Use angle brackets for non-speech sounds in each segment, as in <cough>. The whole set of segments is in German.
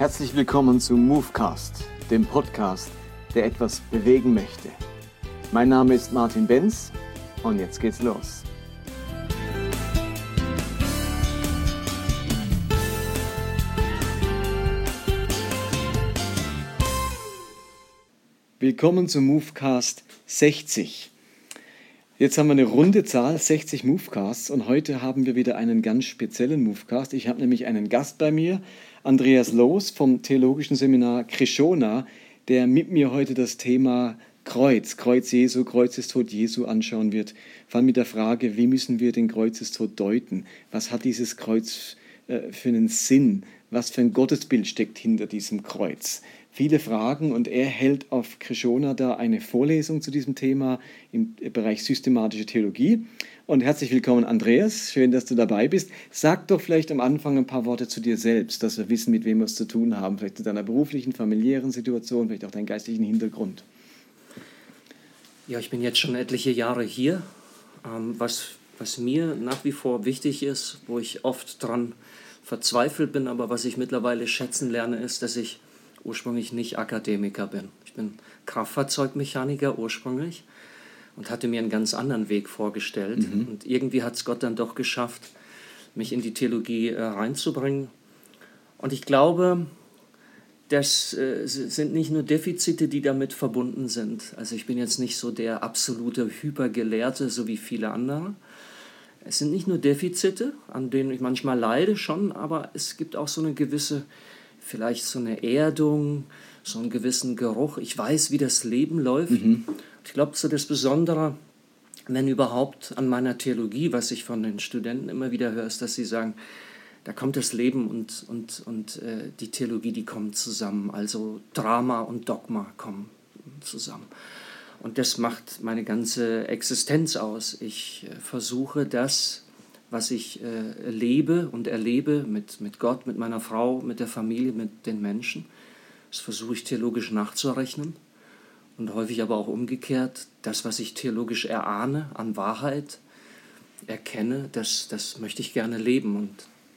Herzlich willkommen zu Movecast, dem Podcast, der etwas bewegen möchte. Mein Name ist Martin Benz und jetzt geht's los. Willkommen zum Movecast 60. Jetzt haben wir eine runde Zahl, 60 Movecasts und heute haben wir wieder einen ganz speziellen Movecast. Ich habe nämlich einen Gast bei mir, Andreas Loos vom Theologischen Seminar Krishona, der mit mir heute das Thema Kreuz, Kreuz Jesu, Kreuzestod Jesu anschauen wird. Vor allem mit der Frage, wie müssen wir den Kreuzestod deuten? Was hat dieses Kreuz äh, für einen Sinn? Was für ein Gottesbild steckt hinter diesem Kreuz? viele Fragen und er hält auf Krishona da eine Vorlesung zu diesem Thema im Bereich systematische Theologie. Und herzlich willkommen, Andreas. Schön, dass du dabei bist. Sag doch vielleicht am Anfang ein paar Worte zu dir selbst, dass wir wissen, mit wem wir es zu tun haben. Vielleicht zu deiner beruflichen, familiären Situation, vielleicht auch deinen geistlichen Hintergrund. Ja, ich bin jetzt schon etliche Jahre hier. Ähm, was, was mir nach wie vor wichtig ist, wo ich oft dran verzweifelt bin, aber was ich mittlerweile schätzen lerne, ist, dass ich ursprünglich nicht Akademiker bin. Ich bin Kraftfahrzeugmechaniker ursprünglich und hatte mir einen ganz anderen Weg vorgestellt. Mhm. Und irgendwie hat es Gott dann doch geschafft, mich in die Theologie äh, reinzubringen. Und ich glaube, das äh, sind nicht nur Defizite, die damit verbunden sind. Also ich bin jetzt nicht so der absolute Hypergelehrte, so wie viele andere. Es sind nicht nur Defizite, an denen ich manchmal leide schon, aber es gibt auch so eine gewisse vielleicht so eine Erdung, so einen gewissen Geruch. Ich weiß, wie das Leben läuft. Mhm. Ich glaube, so das Besondere, wenn überhaupt an meiner Theologie, was ich von den Studenten immer wieder höre, ist, dass sie sagen, da kommt das Leben und, und, und äh, die Theologie, die kommen zusammen. Also Drama und Dogma kommen zusammen. Und das macht meine ganze Existenz aus. Ich äh, versuche das was ich äh, lebe und erlebe mit, mit Gott, mit meiner Frau, mit der Familie, mit den Menschen. Das versuche ich theologisch nachzurechnen und häufig aber auch umgekehrt. Das, was ich theologisch erahne an Wahrheit, erkenne, das, das möchte ich gerne leben und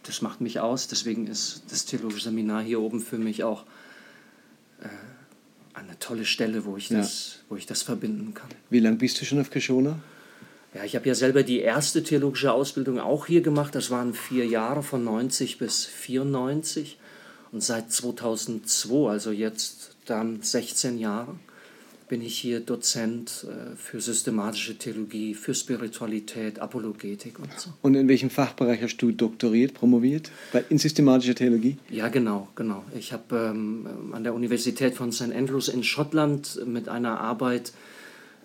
das macht mich aus. Deswegen ist das theologische Seminar hier oben für mich auch äh, eine tolle Stelle, wo ich, ja. das, wo ich das verbinden kann. Wie lange bist du schon auf Kishona? Ja, ich habe ja selber die erste theologische Ausbildung auch hier gemacht. Das waren vier Jahre von 90 bis 94. Und seit 2002, also jetzt dann 16 Jahre, bin ich hier Dozent äh, für systematische Theologie, für Spiritualität, Apologetik und so. Und in welchem Fachbereich hast du doktoriert, promoviert? In systematischer Theologie? Ja, genau, genau. Ich habe ähm, an der Universität von St. Andrews in Schottland mit einer Arbeit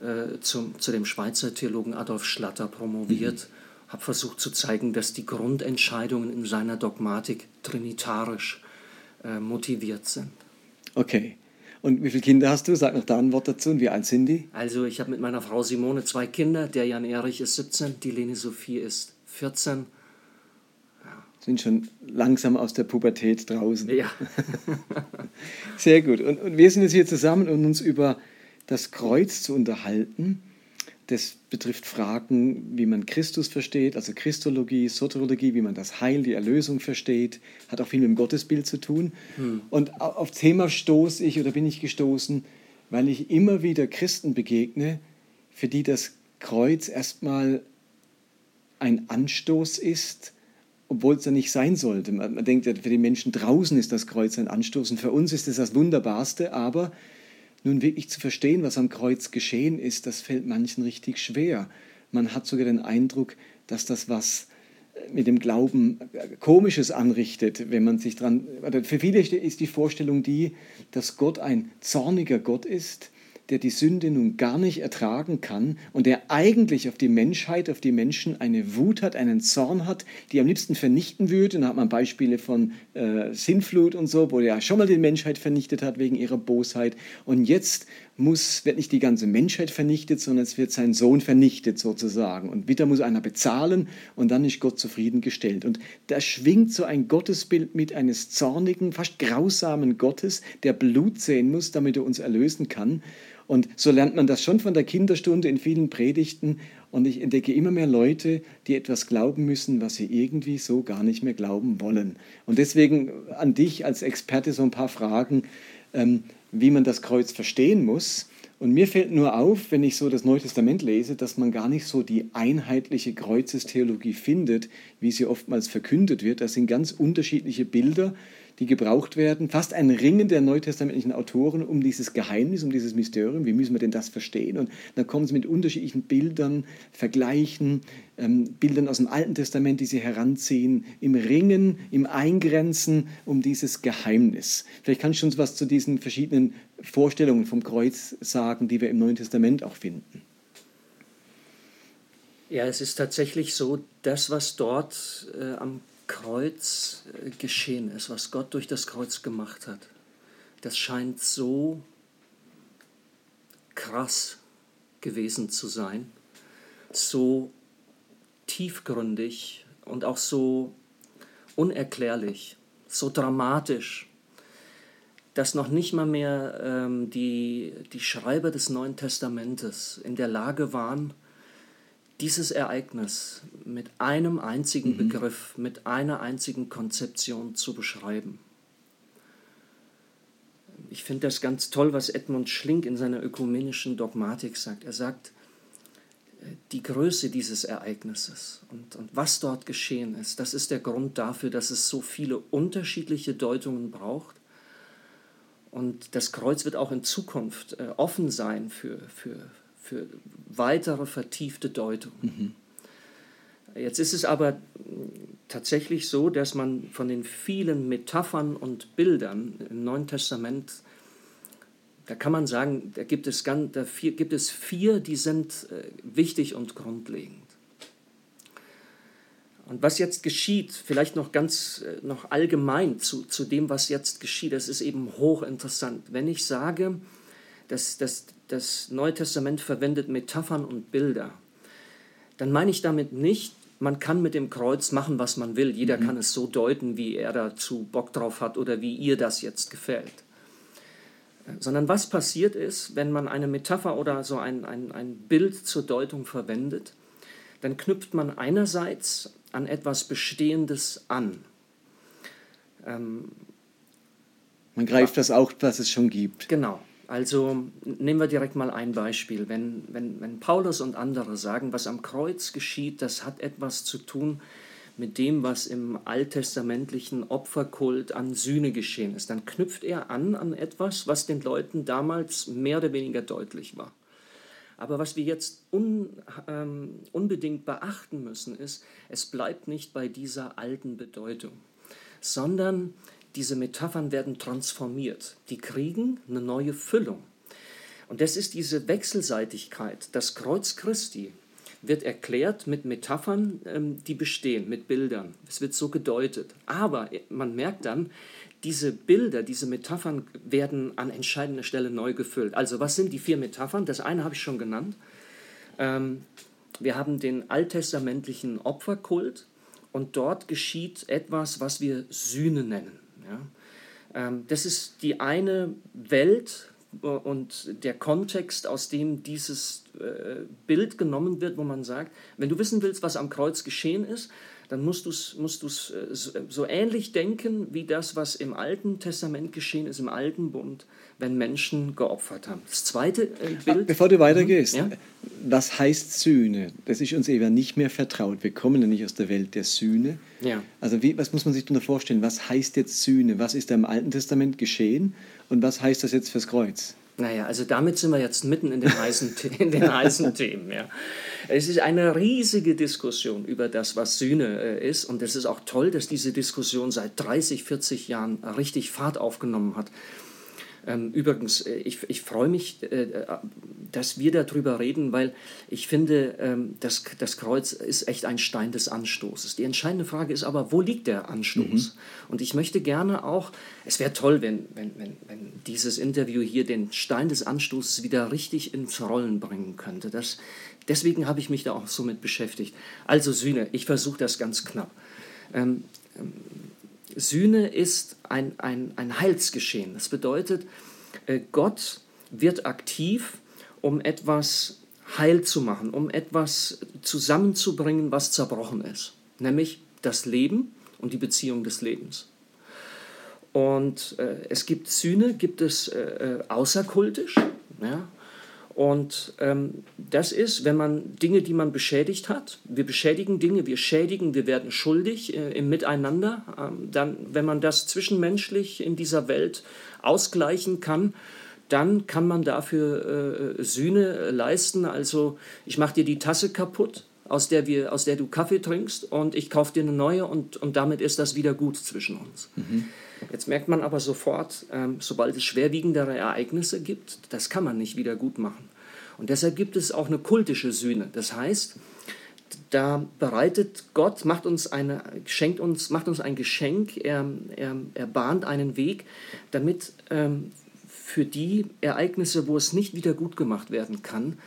äh, zum, zu dem Schweizer Theologen Adolf Schlatter promoviert, mhm. habe versucht zu zeigen, dass die Grundentscheidungen in seiner Dogmatik trinitarisch äh, motiviert sind. Okay. Und wie viele Kinder hast du? Sag noch da ein Wort dazu. Und wie alt sind die? Also ich habe mit meiner Frau Simone zwei Kinder. Der Jan Erich ist 17, die Lene Sophie ist 14. Ja. Sind schon langsam aus der Pubertät draußen. Ja. <laughs> Sehr gut. Und, und wir sind jetzt hier zusammen, um uns über das Kreuz zu unterhalten. Das betrifft Fragen, wie man Christus versteht, also Christologie, Soteriologie, wie man das Heil, die Erlösung versteht, hat auch viel mit dem Gottesbild zu tun. Hm. Und auf Thema stoße ich oder bin ich gestoßen, weil ich immer wieder Christen begegne, für die das Kreuz erstmal ein Anstoß ist, obwohl es ja nicht sein sollte. Man, denkt, für die Menschen draußen ist das Kreuz ein Anstoß und für uns ist es das Wunderbarste, aber nun wirklich zu verstehen, was am Kreuz geschehen ist, das fällt manchen richtig schwer. Man hat sogar den Eindruck, dass das was äh, mit dem Glauben äh, Komisches anrichtet, wenn man sich dran. Für viele ist die Vorstellung die, dass Gott ein zorniger Gott ist, der die Sünde nun gar nicht ertragen kann und der eigentlich auf die Menschheit, auf die Menschen eine Wut hat, einen Zorn hat, die am liebsten vernichten würde. Und da hat man Beispiele von äh, Sintflut und so, wo er schon mal die Menschheit vernichtet hat wegen ihrer Bosheit. Und jetzt muss, wird nicht die ganze Menschheit vernichtet, sondern es wird sein Sohn vernichtet sozusagen. Und wieder muss einer bezahlen und dann ist Gott zufriedengestellt. Und da schwingt so ein Gottesbild mit eines zornigen, fast grausamen Gottes, der Blut sehen muss, damit er uns erlösen kann. Und so lernt man das schon von der Kinderstunde in vielen Predigten. Und ich entdecke immer mehr Leute, die etwas glauben müssen, was sie irgendwie so gar nicht mehr glauben wollen. Und deswegen an dich als Experte so ein paar Fragen. Ähm, wie man das Kreuz verstehen muss. Und mir fällt nur auf, wenn ich so das Neue Testament lese, dass man gar nicht so die einheitliche Kreuzestheologie findet, wie sie oftmals verkündet wird. Das sind ganz unterschiedliche Bilder, die gebraucht werden. Fast ein Ringen der neutestamentlichen Autoren um dieses Geheimnis, um dieses Mysterium. Wie müssen wir denn das verstehen? Und dann kommen sie mit unterschiedlichen Bildern, Vergleichen, ähm, Bildern aus dem Alten Testament, die sie heranziehen, im Ringen, im Eingrenzen um dieses Geheimnis. Vielleicht kannst du uns was zu diesen verschiedenen Vorstellungen vom Kreuz sagen, die wir im Neuen Testament auch finden. Ja, es ist tatsächlich so, das, was dort äh, am Kreuz äh, geschehen ist, was Gott durch das Kreuz gemacht hat, das scheint so krass gewesen zu sein, so tiefgründig und auch so unerklärlich, so dramatisch, dass noch nicht mal mehr ähm, die, die Schreiber des Neuen Testamentes in der Lage waren, dieses Ereignis mit einem einzigen mhm. Begriff, mit einer einzigen Konzeption zu beschreiben. Ich finde das ganz toll, was Edmund Schlink in seiner ökumenischen Dogmatik sagt. Er sagt, äh, die Größe dieses Ereignisses und, und was dort geschehen ist, das ist der Grund dafür, dass es so viele unterschiedliche Deutungen braucht. Und das Kreuz wird auch in Zukunft äh, offen sein für, für, für weitere vertiefte Deutung. Mhm. Jetzt ist es aber tatsächlich so, dass man von den vielen Metaphern und Bildern im Neuen Testament, da kann man sagen, da gibt es, ganz, da vier, gibt es vier, die sind äh, wichtig und grundlegend. Und was jetzt geschieht, vielleicht noch ganz äh, noch allgemein zu, zu dem, was jetzt geschieht, das ist eben hochinteressant. Wenn ich sage, dass, dass das Neue Testament verwendet Metaphern und Bilder, dann meine ich damit nicht, man kann mit dem Kreuz machen, was man will. Jeder mhm. kann es so deuten, wie er dazu Bock drauf hat oder wie ihr das jetzt gefällt. Sondern was passiert ist, wenn man eine Metapher oder so ein, ein, ein Bild zur Deutung verwendet, dann knüpft man einerseits an etwas Bestehendes an. Ähm, man greift das auch, was es schon gibt. Genau. Also nehmen wir direkt mal ein Beispiel. Wenn, wenn, wenn Paulus und andere sagen, was am Kreuz geschieht, das hat etwas zu tun mit dem, was im alttestamentlichen Opferkult an Sühne geschehen ist, dann knüpft er an an etwas, was den Leuten damals mehr oder weniger deutlich war. Aber was wir jetzt un, ähm, unbedingt beachten müssen, ist, es bleibt nicht bei dieser alten Bedeutung, sondern diese Metaphern werden transformiert. Die kriegen eine neue Füllung. Und das ist diese Wechselseitigkeit. Das Kreuz Christi wird erklärt mit Metaphern, ähm, die bestehen, mit Bildern. Es wird so gedeutet. Aber man merkt dann, diese Bilder, diese Metaphern werden an entscheidender Stelle neu gefüllt. Also was sind die vier Metaphern? Das eine habe ich schon genannt. Ähm, wir haben den alttestamentlichen Opferkult und dort geschieht etwas, was wir Sühne nennen. Ja? Ähm, das ist die eine Welt und der Kontext, aus dem dieses äh, Bild genommen wird, wo man sagt, wenn du wissen willst, was am Kreuz geschehen ist, dann musst du es musst äh, so ähnlich denken wie das, was im Alten Testament geschehen ist, im Alten Bund, wenn Menschen geopfert haben. Das zweite äh, Bild. Bevor du weitergehst, ja? was heißt Sühne? Das ist uns eben nicht mehr vertraut. Wir kommen ja nicht aus der Welt der Sühne. Ja. Also wie, was muss man sich darunter vorstellen? Was heißt jetzt Sühne? Was ist da im Alten Testament geschehen und was heißt das jetzt fürs Kreuz? Naja, also damit sind wir jetzt mitten in den heißen, in den heißen <laughs> Themen. Ja. Es ist eine riesige Diskussion über das, was Sühne äh, ist. Und es ist auch toll, dass diese Diskussion seit 30, 40 Jahren richtig Fahrt aufgenommen hat. Ähm, übrigens, äh, ich, ich freue mich, äh, dass wir darüber reden, weil ich finde, ähm, das, das Kreuz ist echt ein Stein des Anstoßes. Die entscheidende Frage ist aber, wo liegt der Anstoß? Mhm. Und ich möchte gerne auch, es wäre toll, wenn, wenn, wenn, wenn dieses Interview hier den Stein des Anstoßes wieder richtig ins Rollen bringen könnte. Das, deswegen habe ich mich da auch so mit beschäftigt. Also Sühne, ich versuche das ganz knapp. Ähm, ähm, Sühne ist ein, ein, ein Heilsgeschehen. Das bedeutet, äh, Gott wird aktiv, um etwas heil zu machen, um etwas zusammenzubringen, was zerbrochen ist, nämlich das Leben und die Beziehung des Lebens. Und äh, es gibt Sühne, gibt es äh, äh außerkultisch. Ja? Und ähm, das ist, wenn man Dinge, die man beschädigt hat, wir beschädigen Dinge, wir schädigen, wir werden schuldig äh, im Miteinander, ähm, dann, wenn man das zwischenmenschlich in dieser Welt ausgleichen kann, dann kann man dafür äh, Sühne leisten. Also ich mache dir die Tasse kaputt, aus der, wir, aus der du Kaffee trinkst, und ich kaufe dir eine neue und, und damit ist das wieder gut zwischen uns. Mhm. Jetzt merkt man aber sofort, ähm, sobald es schwerwiegendere Ereignisse gibt, das kann man nicht wieder gut machen. Und deshalb gibt es auch eine kultische Sühne. Das heißt, da bereitet Gott, macht uns, eine, schenkt uns, macht uns ein Geschenk, er, er, er bahnt einen Weg, damit ähm, für die Ereignisse, wo es nicht wieder gut gemacht werden kann,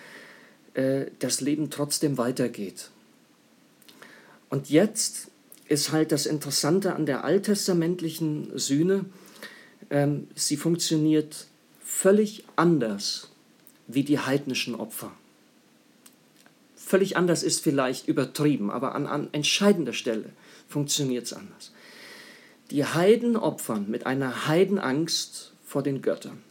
äh, das Leben trotzdem weitergeht. Und jetzt ist halt das Interessante an der alttestamentlichen Sühne, ähm, sie funktioniert völlig anders wie die heidnischen Opfer. Völlig anders ist vielleicht übertrieben, aber an, an entscheidender Stelle funktioniert es anders. Die Heiden opfern mit einer Heidenangst vor den Göttern.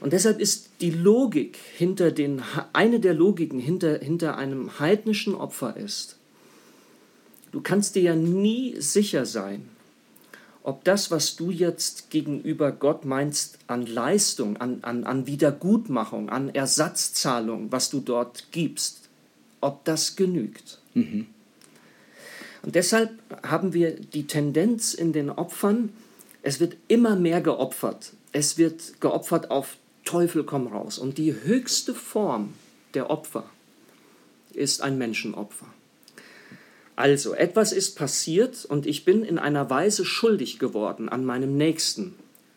Und deshalb ist die Logik hinter den, eine der Logiken hinter, hinter einem heidnischen Opfer ist, Du kannst dir ja nie sicher sein, ob das, was du jetzt gegenüber Gott meinst an Leistung, an, an, an Wiedergutmachung, an Ersatzzahlung, was du dort gibst, ob das genügt. Mhm. Und deshalb haben wir die Tendenz in den Opfern, es wird immer mehr geopfert. Es wird geopfert auf Teufel komm raus. Und die höchste Form der Opfer ist ein Menschenopfer. Also, etwas ist passiert und ich bin in einer Weise schuldig geworden an meinem Nächsten,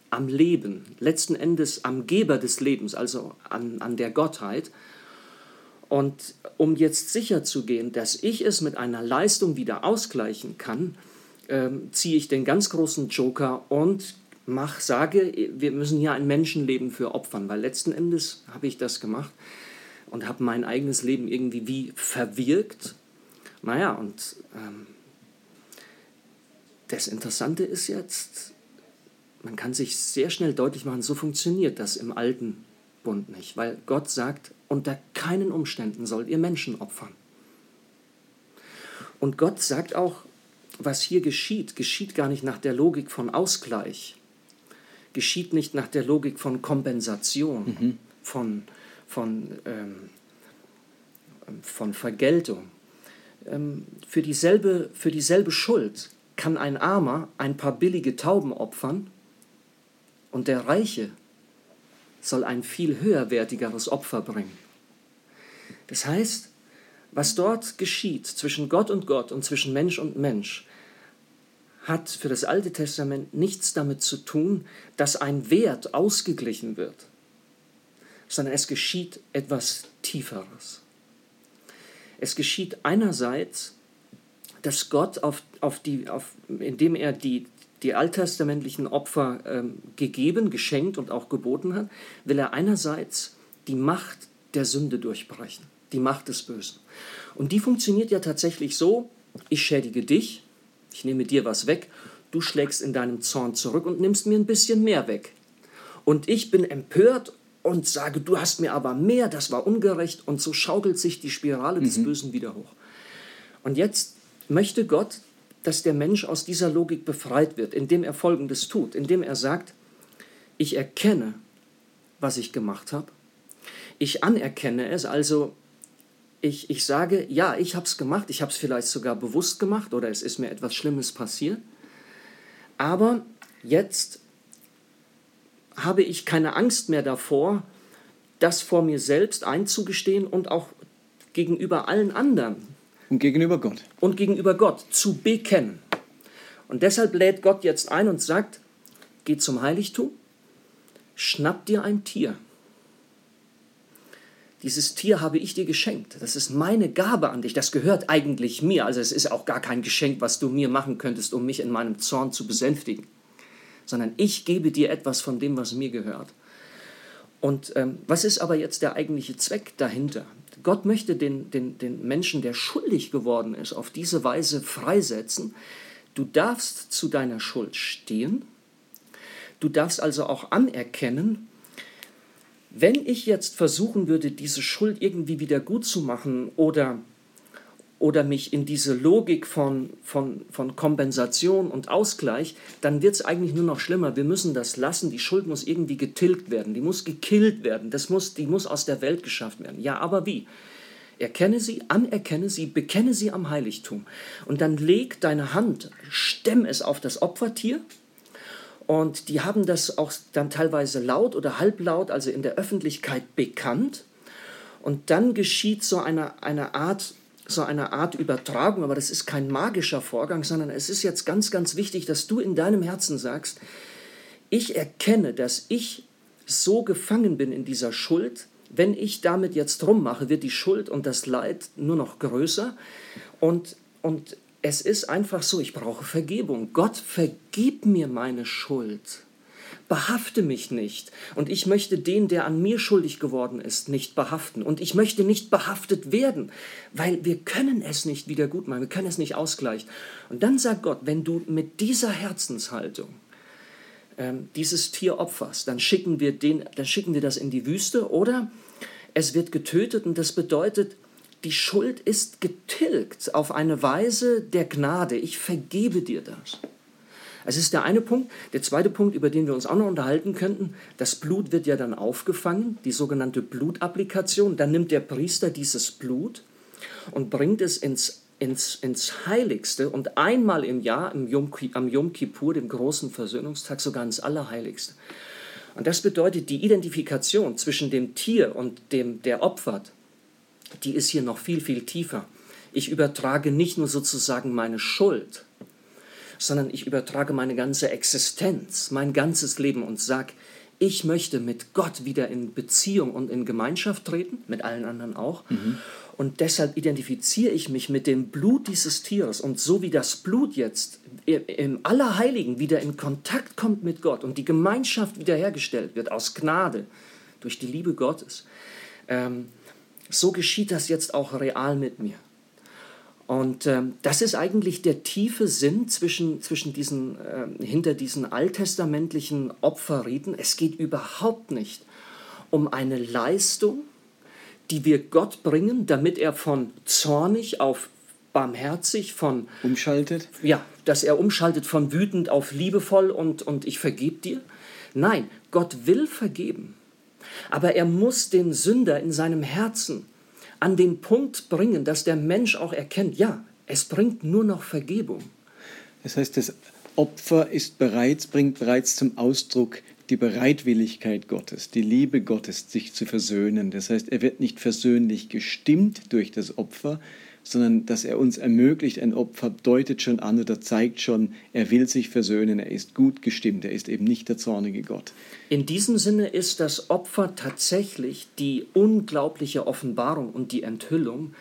am Leben, letzten Endes am Geber des Lebens, also an, an der Gottheit. Und um jetzt sicherzugehen, dass ich es mit einer Leistung wieder ausgleichen kann, äh, ziehe ich den ganz großen Joker und mach, sage, wir müssen hier ein Menschenleben für opfern, weil letzten Endes habe ich das gemacht und habe mein eigenes Leben irgendwie wie verwirkt naja, und ähm, das Interessante ist jetzt, man kann sich sehr schnell deutlich machen, so funktioniert das im alten Bund nicht, weil Gott sagt, unter keinen Umständen sollt ihr Menschen opfern. Und Gott sagt auch, was hier geschieht, geschieht gar nicht nach der Logik von Ausgleich, geschieht nicht nach der Logik von Kompensation, mhm. von, von, ähm, von Vergeltung, für, dieselbe, für dieselbe Schuld kann ein Armer ein paar billige Tauben opfern und der Reiche soll ein viel höherwertigeres Opfer bringen. Das heißt, was dort geschieht zwischen Gott und Gott und zwischen Mensch und Mensch, hat für das Alte Testament nichts damit zu tun, dass ein Wert ausgeglichen wird, sondern es geschieht etwas Tieferes. Es geschieht einerseits, dass Gott, auf, auf die, auf, indem er die, die alttestamentlichen Opfer ähm, gegeben, geschenkt und auch geboten hat, will er einerseits die Macht der Sünde durchbrechen, die Macht des Bösen. Und die funktioniert ja tatsächlich so, ich schädige dich, ich nehme dir was weg, du schlägst in deinem Zorn zurück und nimmst mir ein bisschen mehr weg. Und ich bin empört und sage, du hast mir aber mehr, das war ungerecht und so schaukelt sich die Spirale des mhm. Bösen wieder hoch. Und jetzt möchte Gott, dass der Mensch aus dieser Logik befreit wird, indem er Folgendes tut, indem er sagt, ich erkenne, was ich gemacht habe, ich anerkenne es, also ich, ich sage, ja, ich habe es gemacht, ich habe es vielleicht sogar bewusst gemacht oder es ist mir etwas Schlimmes passiert, aber jetzt habe ich keine Angst mehr davor, das vor mir selbst einzugestehen und auch gegenüber allen anderen. Und gegenüber Gott. Und gegenüber Gott zu bekennen. Und deshalb lädt Gott jetzt ein und sagt, geh zum Heiligtum, schnapp dir ein Tier. Dieses Tier habe ich dir geschenkt. Das ist meine Gabe an dich. Das gehört eigentlich mir. Also es ist auch gar kein Geschenk, was du mir machen könntest, um mich in meinem Zorn zu besänftigen. Sondern ich gebe dir etwas von dem, was mir gehört. Und ähm, was ist aber jetzt der eigentliche Zweck dahinter? Gott möchte den, den, den Menschen, der schuldig geworden ist, auf diese Weise freisetzen. Du darfst zu deiner Schuld stehen. Du darfst also auch anerkennen, wenn ich jetzt versuchen würde, diese Schuld irgendwie wieder gut zu machen oder oder mich in diese Logik von, von, von Kompensation und Ausgleich, dann wird es eigentlich nur noch schlimmer. Wir müssen das lassen. Die Schuld muss irgendwie getilgt werden. Die muss gekillt werden. Das muss, die muss aus der Welt geschafft werden. Ja, aber wie? Erkenne sie, anerkenne sie, bekenne sie am Heiligtum. Und dann leg deine Hand, stemm es auf das Opfertier. Und die haben das auch dann teilweise laut oder halblaut, also in der Öffentlichkeit bekannt. Und dann geschieht so eine, eine Art so eine Art Übertragung, aber das ist kein magischer Vorgang, sondern es ist jetzt ganz, ganz wichtig, dass du in deinem Herzen sagst, ich erkenne, dass ich so gefangen bin in dieser Schuld, wenn ich damit jetzt rummache, wird die Schuld und das Leid nur noch größer. Und, und es ist einfach so, ich brauche Vergebung. Gott, vergib mir meine Schuld behafte mich nicht. Und ich möchte den, der an mir schuldig geworden ist, nicht behaften. Und ich möchte nicht behaftet werden, weil wir können es nicht wieder gut machen, wir können es nicht ausgleichen. Und dann sagt Gott, wenn du mit dieser Herzenshaltung ähm, dieses Tier opferst, dann schicken, wir den, dann schicken wir das in die Wüste oder es wird getötet und das bedeutet, die Schuld ist getilgt auf eine Weise der Gnade. Ich vergebe dir das. Das ist der eine Punkt. Der zweite Punkt, über den wir uns auch noch unterhalten könnten, das Blut wird ja dann aufgefangen, die sogenannte Blutapplikation. Dann nimmt der Priester dieses Blut und bringt es ins, ins, ins Heiligste und einmal im Jahr, im Yom, am Yom Kippur, dem großen Versöhnungstag, sogar ins Allerheiligste. Und das bedeutet, die Identifikation zwischen dem Tier und dem, der opfert, die ist hier noch viel, viel tiefer. Ich übertrage nicht nur sozusagen meine Schuld, sondern ich übertrage meine ganze Existenz, mein ganzes Leben und sage, ich möchte mit Gott wieder in Beziehung und in Gemeinschaft treten, mit allen anderen auch. Mhm. Und deshalb identifiziere ich mich mit dem Blut dieses Tieres. Und so wie das Blut jetzt im Allerheiligen wieder in Kontakt kommt mit Gott und die Gemeinschaft wiederhergestellt wird aus Gnade durch die Liebe Gottes, ähm, so geschieht das jetzt auch real mit mir. Und ähm, das ist eigentlich der tiefe Sinn zwischen, zwischen diesen, äh, hinter diesen alttestamentlichen Opferriten. Es geht überhaupt nicht um eine Leistung, die wir Gott bringen, damit er von zornig auf barmherzig, von umschaltet. Ja, dass er umschaltet von wütend auf liebevoll und, und ich vergebe dir. Nein, Gott will vergeben. Aber er muss den Sünder in seinem Herzen an den Punkt bringen, dass der Mensch auch erkennt, ja, es bringt nur noch Vergebung. Das heißt, das Opfer ist bereits, bringt bereits zum Ausdruck die Bereitwilligkeit Gottes, die Liebe Gottes, sich zu versöhnen. Das heißt, er wird nicht versöhnlich gestimmt durch das Opfer, sondern dass er uns ermöglicht, ein Opfer deutet schon an oder zeigt schon, er will sich versöhnen, er ist gut gestimmt, er ist eben nicht der zornige Gott. In diesem Sinne ist das Opfer tatsächlich die unglaubliche Offenbarung und die Enthüllung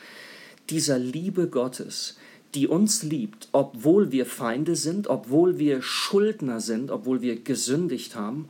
dieser Liebe Gottes, die uns liebt, obwohl wir Feinde sind, obwohl wir Schuldner sind, obwohl wir gesündigt haben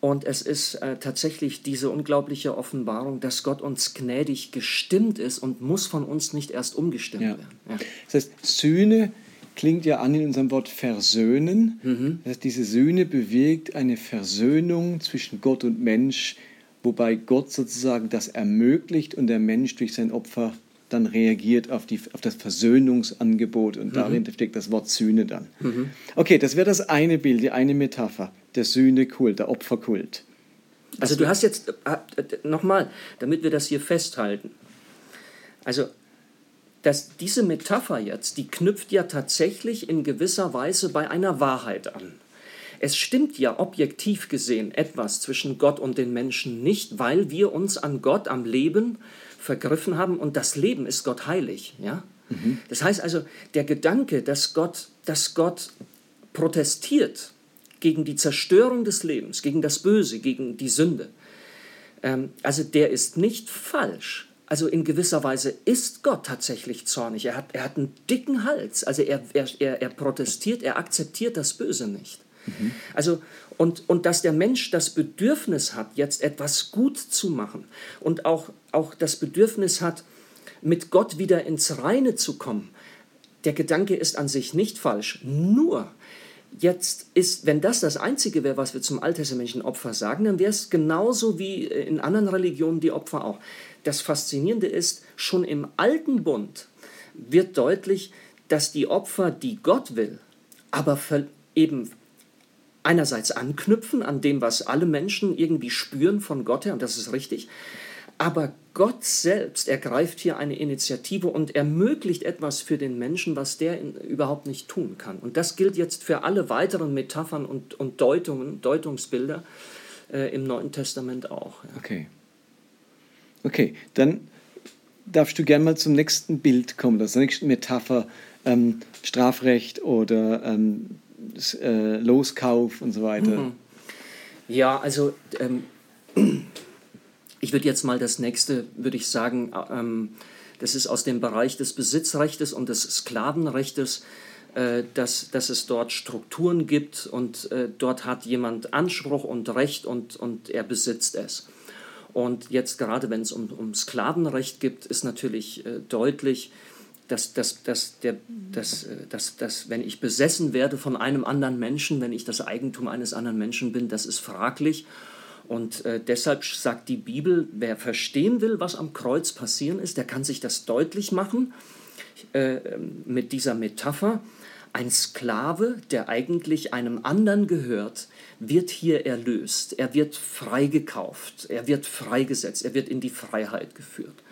und es ist äh, tatsächlich diese unglaubliche Offenbarung, dass Gott uns gnädig gestimmt ist und muss von uns nicht erst umgestimmt ja. werden. Ja. Das heißt, Sühne klingt ja an in unserem Wort versöhnen. Mhm. Das heißt, diese Sühne bewirkt eine Versöhnung zwischen Gott und Mensch, wobei Gott sozusagen das ermöglicht und der Mensch durch sein Opfer dann reagiert auf, die, auf das Versöhnungsangebot und mhm. darin steckt das Wort Sühne dann. Mhm. Okay, das wäre das eine Bild, die eine Metapher, der Sühnekult, der Opferkult. Also du hast jetzt, äh, nochmal, damit wir das hier festhalten. Also dass diese Metapher jetzt, die knüpft ja tatsächlich in gewisser Weise bei einer Wahrheit an. es stimmt ja objektiv gesehen etwas zwischen Gott und den Menschen nicht, weil wir uns an Gott, am Leben vergriffen haben und das Leben ist Gott heilig. Ja? Mhm. Das heißt also, der Gedanke, dass Gott, dass Gott protestiert gegen die Zerstörung des Lebens, gegen das Böse, gegen die Sünde, ähm, also der ist nicht falsch. Also in gewisser Weise ist Gott tatsächlich zornig. Er hat, er hat einen dicken Hals. Also er, er, er protestiert, er akzeptiert das Böse nicht. Mhm. Also, und, und dass der Mensch das Bedürfnis hat, jetzt etwas gut zu machen und auch, auch das Bedürfnis hat, mit Gott wieder ins Reine zu kommen, der Gedanke ist an sich nicht falsch. Nur jetzt ist, wenn das das Einzige wäre, was wir zum alttestamentlichen Opfer sagen, dann wäre es genauso wie in anderen Religionen die Opfer auch. Das Faszinierende ist, schon im alten Bund wird deutlich, dass die Opfer, die Gott will, aber eben einerseits anknüpfen an dem, was alle Menschen irgendwie spüren von Gott her, und das ist richtig, aber Gott selbst ergreift hier eine Initiative und ermöglicht etwas für den Menschen, was der in, überhaupt nicht tun kann. Und das gilt jetzt für alle weiteren Metaphern und, und Deutungen, Deutungsbilder äh, im Neuen Testament auch. Ja. Okay. Okay, dann darfst du gerne mal zum nächsten Bild kommen, das nächste Metapher, ähm, Strafrecht oder ähm, äh, Loskauf und so weiter. Mhm. Ja, also ähm, ich würde jetzt mal das nächste, würde ich sagen, ähm, das ist aus dem Bereich des Besitzrechtes und des Sklavenrechtes, äh, dass, dass es dort Strukturen gibt und äh, dort hat jemand Anspruch und Recht und, und er besitzt es. Und jetzt gerade wenn es um, um Sklavenrecht geht, ist natürlich äh, deutlich, dass, dass, dass, der, dass, äh, dass, dass, wenn ich besessen werde von einem anderen Menschen, wenn ich das Eigentum eines anderen Menschen bin, das ist fraglich. Und äh, deshalb sagt die Bibel, wer verstehen will, was am Kreuz passieren ist, der kann sich das deutlich machen äh, mit dieser Metapher. Ein Sklave, der eigentlich einem anderen gehört, wird hier erlöst. Er wird freigekauft, er wird freigesetzt, er wird in die Freiheit geführt.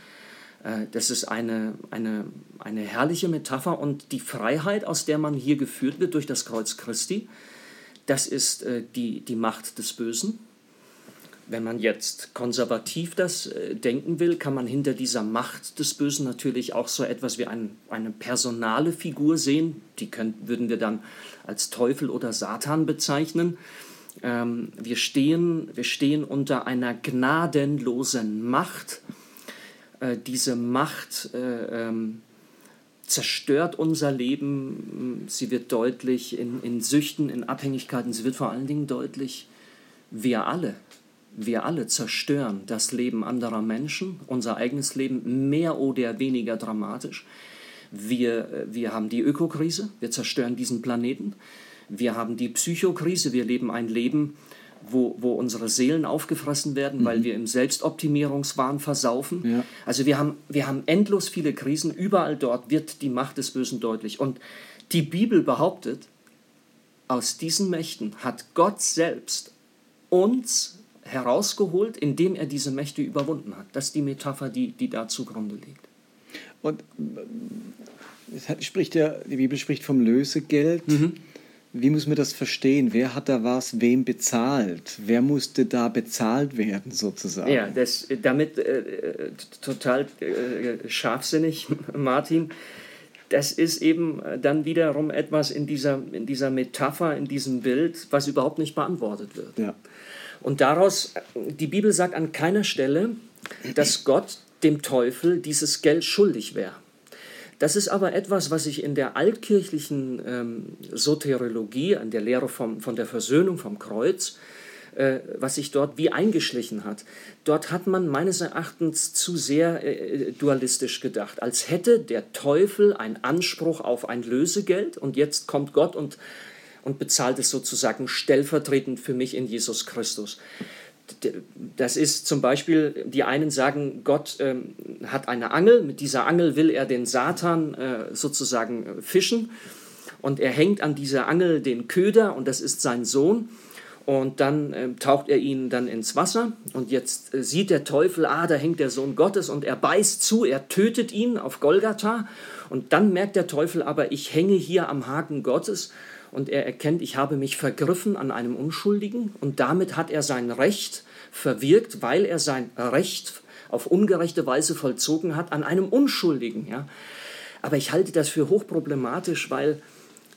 Äh, das ist eine, eine, eine herrliche Metapher und die Freiheit, aus der man hier geführt wird durch das Kreuz Christi, das ist äh, die, die Macht des Bösen wenn man jetzt konservativ das äh, denken will, kann man hinter dieser Macht des Bösen natürlich auch so etwas wie ein, eine personale Figur sehen. Die können, würden wir dann als Teufel oder Satan bezeichnen. Ähm, wir, stehen, wir stehen unter einer gnadenlosen Macht. Äh, diese Macht äh, ähm, zerstört unser Leben. Sie wird deutlich in, in Süchten, in Abhängigkeiten. Sie wird vor allen Dingen deutlich, wir alle wir alle zerstören das Leben anderer Menschen, unser eigenes Leben mehr oder weniger dramatisch. Wir, wir haben die Ökokrise, wir zerstören diesen Planeten. Wir haben die Psychokrise, wir leben ein Leben, wo, wo unsere Seelen aufgefressen werden, mhm. weil wir im Selbstoptimierungswahn versaufen. Ja. Also wir haben, wir haben endlos viele Krisen, überall dort wird die Macht des Bösen deutlich. Und die Bibel behauptet, aus diesen Mächten hat Gott selbst uns herausgeholt, indem er diese Mächte überwunden hat. Das ist die Metapher, die, die da zugrunde liegt. Und es hat, spricht ja, die Bibel spricht vom Lösegeld. Mhm. Wie muss man das verstehen? Wer hat da was wem bezahlt? Wer musste da bezahlt werden, sozusagen? Ja, das, damit äh, total äh, scharfsinnig, <laughs> Martin. Das ist eben dann wiederum etwas in dieser, in dieser Metapher, in diesem Bild, was überhaupt nicht beantwortet wird. Ja. Und daraus, die Bibel sagt an keiner Stelle, dass Gott dem Teufel dieses Geld schuldig wäre. Das ist aber etwas, was sich in der altkirchlichen ähm, Soteriologie, an der Lehre vom, von der Versöhnung vom Kreuz, äh, was sich dort wie eingeschlichen hat. Dort hat man meines Erachtens zu sehr äh, dualistisch gedacht, als hätte der Teufel einen Anspruch auf ein Lösegeld und jetzt kommt Gott und und bezahlt es sozusagen stellvertretend für mich in Jesus Christus. Das ist zum Beispiel, die einen sagen, Gott ähm, hat eine Angel, mit dieser Angel will er den Satan äh, sozusagen äh, fischen. Und er hängt an dieser Angel den Köder und das ist sein Sohn. Und dann äh, taucht er ihn dann ins Wasser. Und jetzt äh, sieht der Teufel, ah, da hängt der Sohn Gottes und er beißt zu, er tötet ihn auf Golgatha. Und dann merkt der Teufel aber, ich hänge hier am Haken Gottes und er erkennt, ich habe mich vergriffen an einem Unschuldigen und damit hat er sein Recht verwirkt, weil er sein Recht auf ungerechte Weise vollzogen hat an einem Unschuldigen. Ja? Aber ich halte das für hochproblematisch, weil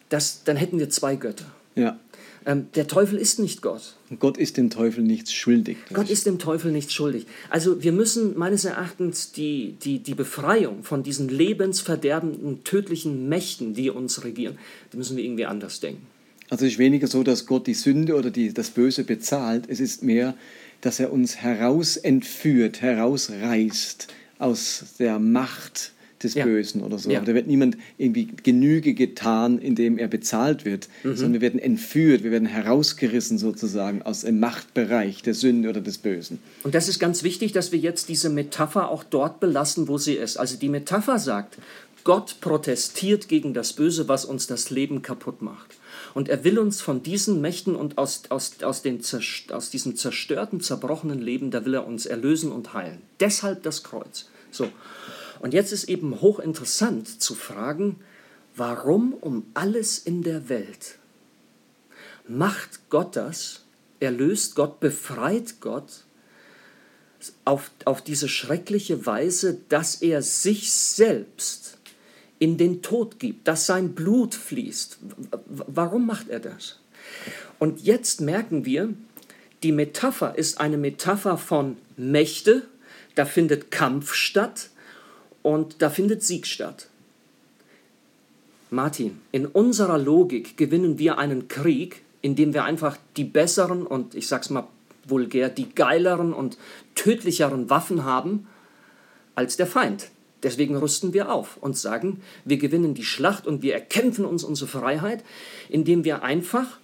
das, dann hätten wir zwei Götter. Ja. Ähm, der Teufel ist nicht Gott. Gott ist dem Teufel nichts schuldig. Gott ist dem Teufel nichts schuldig. Also wir müssen meines Erachtens die, die, die Befreiung von diesen lebensverderbenden, tödlichen Mächten, die uns regieren, die müssen wir irgendwie anders denken. Also es ist weniger so, dass Gott die Sünde oder die, das Böse bezahlt. Es ist mehr, dass er uns herausentführt, herausreißt aus der Macht des ja. Bösen oder so. Ja. Da wird niemand irgendwie Genüge getan, indem er bezahlt wird, mhm. sondern wir werden entführt, wir werden herausgerissen sozusagen aus dem Machtbereich der Sünde oder des Bösen. Und das ist ganz wichtig, dass wir jetzt diese Metapher auch dort belassen, wo sie ist. Also die Metapher sagt, Gott protestiert gegen das Böse, was uns das Leben kaputt macht. Und er will uns von diesen Mächten und aus, aus, aus, den, aus diesem zerstörten, zerbrochenen Leben, da will er uns erlösen und heilen. Deshalb das Kreuz. So. Und jetzt ist eben hochinteressant zu fragen, warum um alles in der Welt macht Gott das, erlöst Gott, befreit Gott auf, auf diese schreckliche Weise, dass er sich selbst in den Tod gibt, dass sein Blut fließt. Warum macht er das? Und jetzt merken wir, die Metapher ist eine Metapher von Mächte, da findet Kampf statt, und da findet Sieg statt. Martin, in unserer Logik gewinnen wir einen Krieg, indem wir einfach die besseren und ich sag's mal vulgär, die geileren und tödlicheren Waffen haben als der Feind. Deswegen rüsten wir auf und sagen, wir gewinnen die Schlacht und wir erkämpfen uns unsere Freiheit, indem wir einfach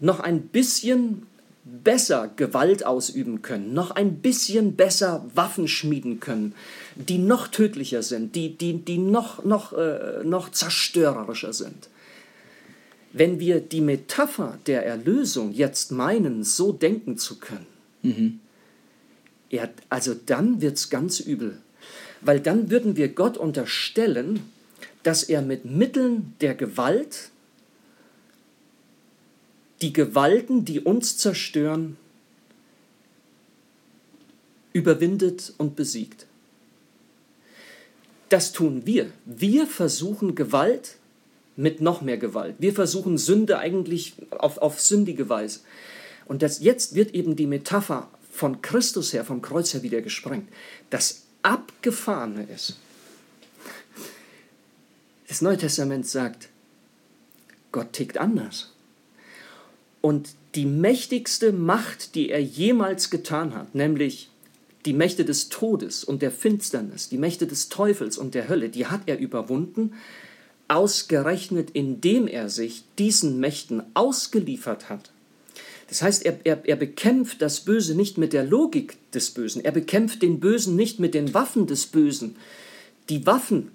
noch ein bisschen besser Gewalt ausüben können, noch ein bisschen besser Waffen schmieden können, die noch tödlicher sind, die, die, die noch, noch, äh, noch zerstörerischer sind. Wenn wir die Metapher der Erlösung jetzt meinen, so denken zu können, mhm. ja, also dann wird es ganz übel. Weil dann würden wir Gott unterstellen, dass er mit Mitteln der Gewalt die Gewalten, die uns zerstören, überwindet und besiegt. Das tun wir. Wir versuchen Gewalt mit noch mehr Gewalt. Wir versuchen Sünde eigentlich auf, auf sündige Weise. Und das, jetzt wird eben die Metapher von Christus her, vom Kreuz her wieder gesprengt. Das Abgefahrene ist, das Neue Testament sagt, Gott tickt anders. Und die mächtigste Macht, die er jemals getan hat, nämlich die Mächte des Todes und der Finsternis, die Mächte des Teufels und der Hölle, die hat er überwunden, ausgerechnet indem er sich diesen Mächten ausgeliefert hat. Das heißt, er, er, er bekämpft das Böse nicht mit der Logik des Bösen, er bekämpft den Bösen nicht mit den Waffen des Bösen. Die Waffen,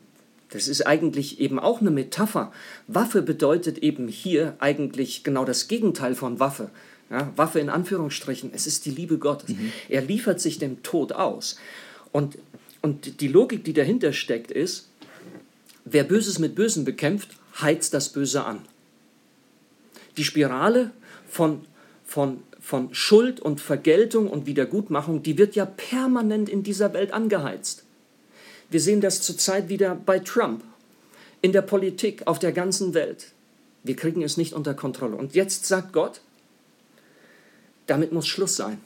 das ist eigentlich eben auch eine Metapher. Waffe bedeutet eben hier eigentlich genau das Gegenteil von Waffe. Ja, Waffe in Anführungsstrichen, es ist die Liebe Gottes. Mhm. Er liefert sich dem Tod aus. Und, und die Logik, die dahinter steckt, ist, wer Böses mit Bösen bekämpft, heizt das Böse an. Die Spirale von, von, von Schuld und Vergeltung und Wiedergutmachung, die wird ja permanent in dieser Welt angeheizt. Wir sehen das zurzeit wieder bei Trump, in der Politik, auf der ganzen Welt. Wir kriegen es nicht unter Kontrolle. Und jetzt sagt Gott, damit muss Schluss sein.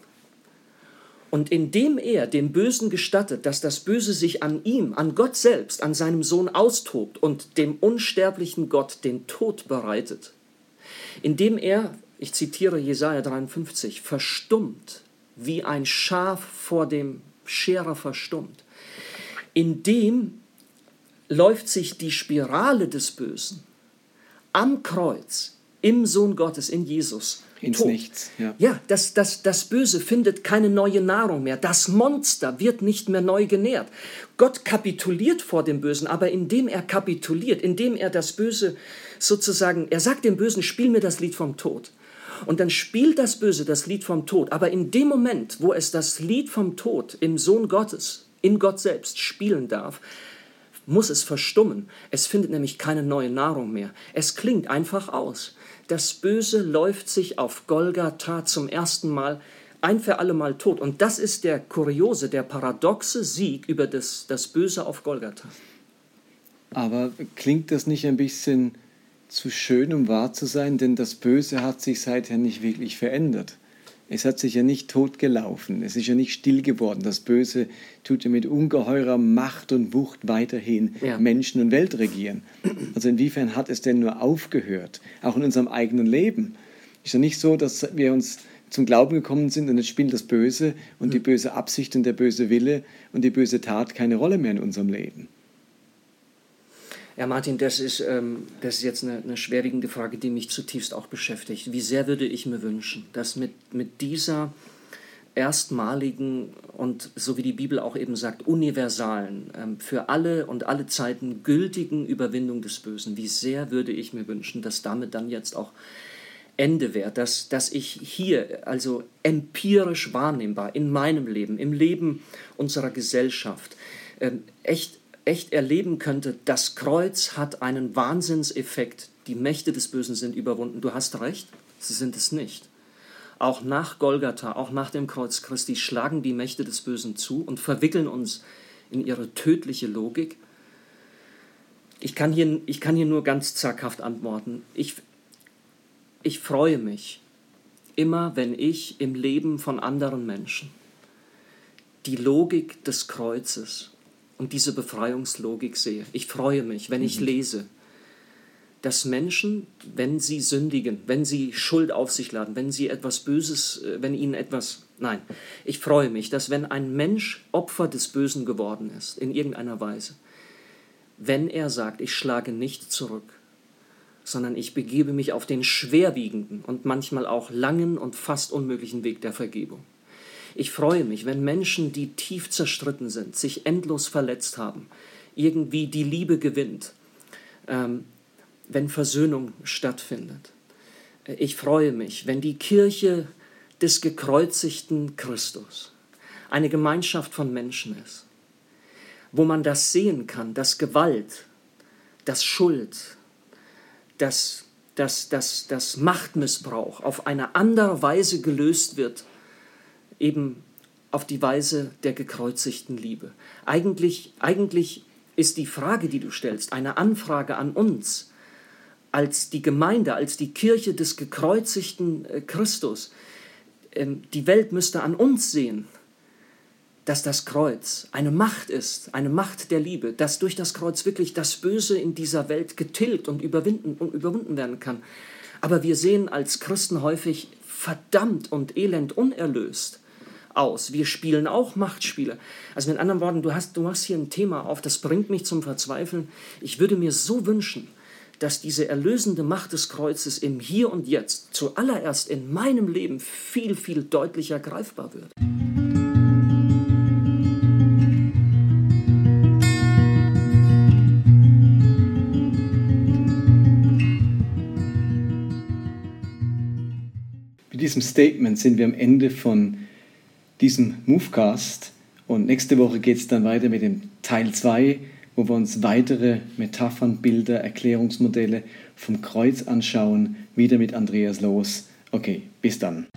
Und indem er dem Bösen gestattet, dass das Böse sich an ihm, an Gott selbst, an seinem Sohn austobt und dem unsterblichen Gott den Tod bereitet, indem er, ich zitiere Jesaja 53, verstummt, wie ein Schaf vor dem Scherer verstummt, indem läuft sich die Spirale des Bösen am Kreuz, im Sohn Gottes, in Jesus, ins tot. Nichts. Ja, ja das, das, das Böse findet keine neue Nahrung mehr. Das Monster wird nicht mehr neu genährt. Gott kapituliert vor dem Bösen, aber indem er kapituliert, indem er das Böse sozusagen, er sagt dem Bösen, spiel mir das Lied vom Tod. Und dann spielt das Böse das Lied vom Tod. Aber in dem Moment, wo es das Lied vom Tod im Sohn Gottes, in Gott selbst spielen darf, muss es verstummen. Es findet nämlich keine neue Nahrung mehr. Es klingt einfach aus. Das Böse läuft sich auf Golgatha zum ersten Mal ein für alle Mal tot. Und das ist der kuriose, der paradoxe Sieg über das, das Böse auf Golgatha. Aber klingt das nicht ein bisschen zu schön, um wahr zu sein? Denn das Böse hat sich seither nicht wirklich verändert. Es hat sich ja nicht totgelaufen, es ist ja nicht still geworden. Das Böse tut ja mit ungeheurer Macht und Wucht weiterhin ja. Menschen und Welt regieren. Also inwiefern hat es denn nur aufgehört, auch in unserem eigenen Leben? Ist ja nicht so, dass wir uns zum Glauben gekommen sind und jetzt spielt das Böse und die hm. böse Absicht und der böse Wille und die böse Tat keine Rolle mehr in unserem Leben. Ja, Martin, das ist, ähm, das ist jetzt eine, eine schwerwiegende Frage, die mich zutiefst auch beschäftigt. Wie sehr würde ich mir wünschen, dass mit, mit dieser erstmaligen und, so wie die Bibel auch eben sagt, universalen, ähm, für alle und alle Zeiten gültigen Überwindung des Bösen, wie sehr würde ich mir wünschen, dass damit dann jetzt auch Ende wäre, dass, dass ich hier, also empirisch wahrnehmbar in meinem Leben, im Leben unserer Gesellschaft, ähm, echt, echt erleben könnte, das Kreuz hat einen Wahnsinnseffekt, die Mächte des Bösen sind überwunden. Du hast recht, sie sind es nicht. Auch nach Golgatha, auch nach dem Kreuz Christi schlagen die Mächte des Bösen zu und verwickeln uns in ihre tödliche Logik. Ich kann hier, ich kann hier nur ganz zaghaft antworten. Ich, ich freue mich immer, wenn ich im Leben von anderen Menschen die Logik des Kreuzes und diese Befreiungslogik sehe. Ich freue mich, wenn ich mhm. lese, dass Menschen, wenn sie sündigen, wenn sie Schuld auf sich laden, wenn sie etwas Böses, äh, wenn ihnen etwas, nein, ich freue mich, dass wenn ein Mensch Opfer des Bösen geworden ist, in irgendeiner Weise, wenn er sagt, ich schlage nicht zurück, sondern ich begebe mich auf den schwerwiegenden und manchmal auch langen und fast unmöglichen Weg der Vergebung. Ich freue mich, wenn Menschen, die tief zerstritten sind, sich endlos verletzt haben, irgendwie die Liebe gewinnt, ähm, wenn Versöhnung stattfindet. Ich freue mich, wenn die Kirche des gekreuzigten Christus eine Gemeinschaft von Menschen ist, wo man das sehen kann, dass Gewalt, dass Schuld, dass, dass, dass, dass Machtmissbrauch auf eine andere Weise gelöst wird, eben auf die Weise der gekreuzigten Liebe. Eigentlich, eigentlich ist die Frage, die du stellst, eine Anfrage an uns als die Gemeinde, als die Kirche des gekreuzigten äh, Christus. Ähm, die Welt müsste an uns sehen dass das Kreuz eine Macht ist, eine Macht der Liebe, dass durch das Kreuz wirklich das Böse in dieser Welt getilgt und und überwunden werden kann. Aber wir sehen als Christen häufig verdammt und elend unerlöst aus. Wir spielen auch Machtspiele. Also mit anderen Worten, du hast, du hast hier ein Thema auf, das bringt mich zum Verzweifeln. Ich würde mir so wünschen, dass diese erlösende Macht des Kreuzes im Hier und Jetzt zuallererst in meinem Leben viel, viel deutlicher greifbar wird. diesem Statement sind wir am Ende von diesem Movecast und nächste Woche geht es dann weiter mit dem Teil 2, wo wir uns weitere Metaphern, Bilder, Erklärungsmodelle vom Kreuz anschauen, wieder mit Andreas Los. Okay, bis dann.